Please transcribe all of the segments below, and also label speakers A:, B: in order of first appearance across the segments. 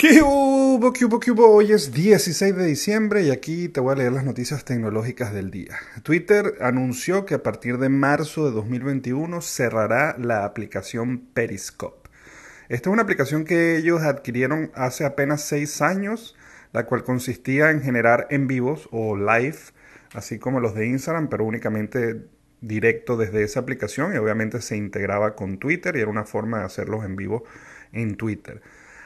A: ¿Qué hubo, qué qué? Hoy es 16 de diciembre y aquí te voy a leer las noticias tecnológicas del día. Twitter anunció que a partir de marzo de 2021 cerrará la aplicación Periscope. Esta es una aplicación que ellos adquirieron hace apenas seis años, la cual consistía en generar en vivos o live, así como los de Instagram, pero únicamente directo desde esa aplicación y obviamente se integraba con Twitter y era una forma de hacerlos en vivo en Twitter.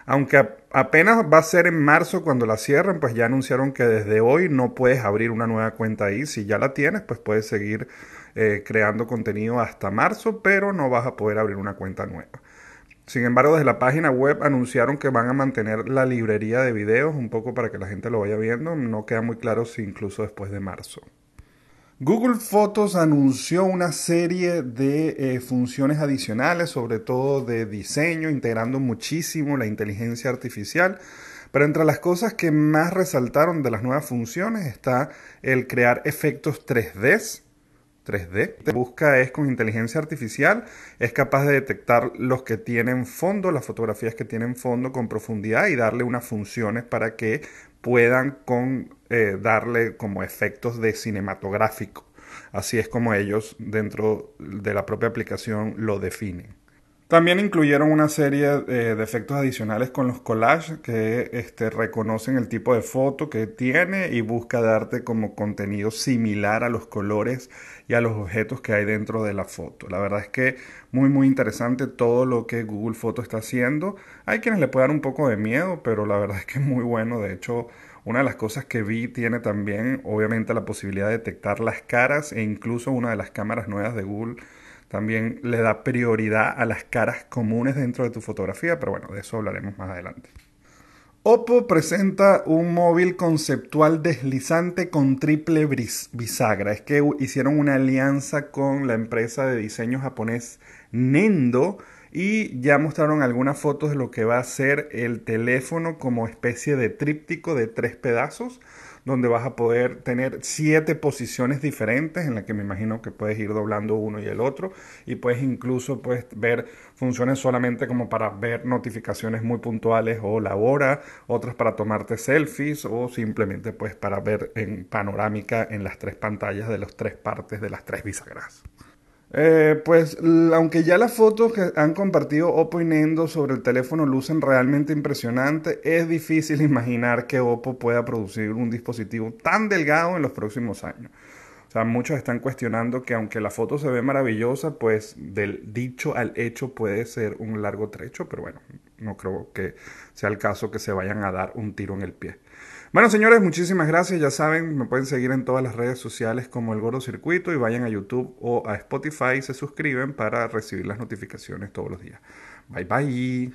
A: Aunque apenas va a ser en marzo cuando la cierren, pues ya anunciaron que desde hoy no puedes abrir una nueva cuenta ahí. Si ya la tienes, pues puedes seguir eh, creando contenido hasta marzo, pero no vas a poder abrir una cuenta nueva. Sin embargo, desde la página web anunciaron que van a mantener la librería de videos un poco para que la gente lo vaya viendo. No queda muy claro si incluso después de marzo. Google Fotos anunció una serie de eh, funciones adicionales, sobre todo de diseño, integrando muchísimo la inteligencia artificial. Pero entre las cosas que más resaltaron de las nuevas funciones está el crear efectos 3D. 3D. Lo que busca es con inteligencia artificial, es capaz de detectar los que tienen fondo, las fotografías que tienen fondo con profundidad y darle unas funciones para que puedan con, eh, darle como efectos de cinematográfico. Así es como ellos dentro de la propia aplicación lo definen. También incluyeron una serie eh, de efectos adicionales con los collages que este, reconocen el tipo de foto que tiene y busca darte como contenido similar a los colores y a los objetos que hay dentro de la foto. La verdad es que muy muy interesante todo lo que Google Foto está haciendo. Hay quienes le pueden dar un poco de miedo, pero la verdad es que es muy bueno. De hecho, una de las cosas que vi tiene también obviamente la posibilidad de detectar las caras e incluso una de las cámaras nuevas de Google también le da prioridad a las caras comunes dentro de tu fotografía, pero bueno, de eso hablaremos más adelante. Oppo presenta un móvil conceptual deslizante con triple bisagra. Es que hicieron una alianza con la empresa de diseño japonés Nendo y ya mostraron algunas fotos de lo que va a ser el teléfono como especie de tríptico de tres pedazos donde vas a poder tener siete posiciones diferentes en las que me imagino que puedes ir doblando uno y el otro y puedes incluso pues, ver funciones solamente como para ver notificaciones muy puntuales o la hora, otras para tomarte selfies o simplemente pues para ver en panorámica en las tres pantallas de las tres partes de las tres bisagras. Eh, pues aunque ya las fotos que han compartido Oppo y Nendo sobre el teléfono lucen realmente impresionantes, es difícil imaginar que Oppo pueda producir un dispositivo tan delgado en los próximos años. O sea, muchos están cuestionando que aunque la foto se ve maravillosa, pues del dicho al hecho puede ser un largo trecho, pero bueno, no creo que sea el caso que se vayan a dar un tiro en el pie. Bueno, señores, muchísimas gracias. Ya saben, me pueden seguir en todas las redes sociales como El Gordo Circuito y vayan a YouTube o a Spotify y se suscriben para recibir las notificaciones todos los días. Bye bye.